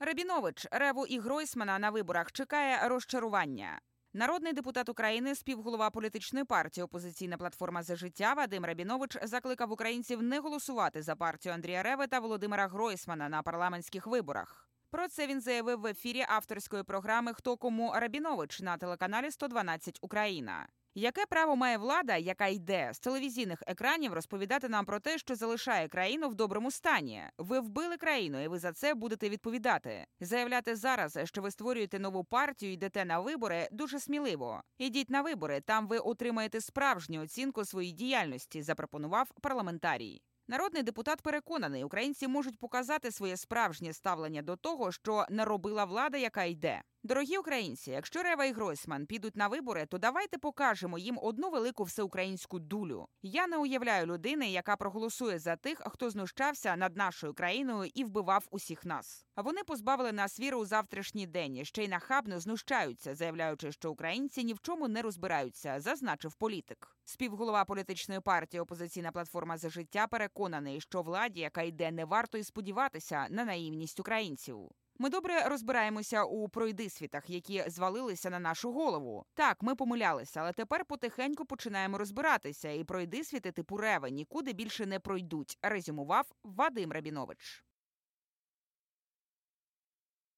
Рабінович, Реву і Гройсмана на виборах чекає розчарування. Народний депутат України, співголова політичної партії Опозиційна платформа за життя Вадим Рабінович закликав українців не голосувати за партію Андрія Реви та Володимира Гройсмана на парламентських виборах. Про це він заявив в ефірі авторської програми Хто кому Рабінович на телеканалі 112 Україна. Яке право має влада, яка йде з телевізійних екранів, розповідати нам про те, що залишає країну в доброму стані? Ви вбили країну, і ви за це будете відповідати. Заявляти зараз, що ви створюєте нову партію, йдете на вибори, дуже сміливо. Ідіть на вибори, там ви отримаєте справжню оцінку своїй діяльності. Запропонував парламентарій. Народний депутат переконаний, українці можуть показати своє справжнє ставлення до того, що наробила влада, яка йде. Дорогі українці, якщо Рева і Гройсман підуть на вибори, то давайте покажемо їм одну велику всеукраїнську дулю. Я не уявляю людини, яка проголосує за тих, хто знущався над нашою країною і вбивав усіх нас. Вони позбавили нас віри у завтрашній день ще й нахабно знущаються, заявляючи, що українці ні в чому не розбираються, зазначив політик. Співголова політичної партії Опозиційна платформа за життя переконаний, що владі, яка йде, не варто й сподіватися на наївність українців. Ми добре розбираємося у пройдисвітах, які звалилися на нашу голову. Так, ми помилялися, але тепер потихеньку починаємо розбиратися, і пройдисвіти типу Рева нікуди більше не пройдуть. Резюмував Вадим Рабінович.